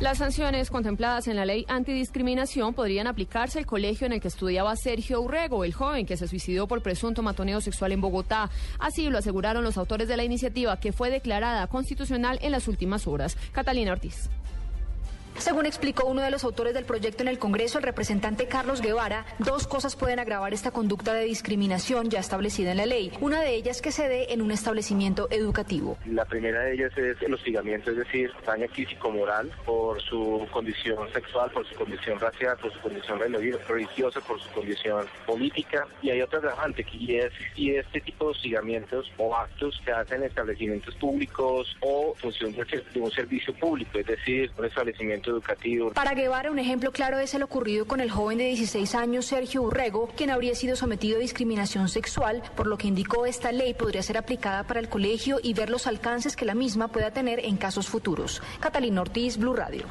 Las sanciones contempladas en la ley antidiscriminación podrían aplicarse al colegio en el que estudiaba Sergio Urrego, el joven que se suicidó por presunto matoneo sexual en Bogotá. Así lo aseguraron los autores de la iniciativa, que fue declarada constitucional en las últimas horas. Catalina Ortiz. Según explicó uno de los autores del proyecto en el Congreso, el representante Carlos Guevara, dos cosas pueden agravar esta conducta de discriminación ya establecida en la ley. Una de ellas que se dé en un establecimiento educativo. La primera de ellas es el hostigamiento, es decir, daño físico-moral por su condición sexual, por su condición racial, por su condición religiosa, por su condición política. Y hay otra agravante, y es si este tipo de hostigamientos o actos se hacen en establecimientos públicos o función de un servicio público, es decir, un establecimiento educativo. Para Guevara, un ejemplo claro es el ocurrido con el joven de 16 años, Sergio Urrego, quien habría sido sometido a discriminación sexual, por lo que indicó esta ley podría ser aplicada para el colegio y ver los alcances que la misma pueda tener en casos futuros. Catalina Ortiz, Blue Radio.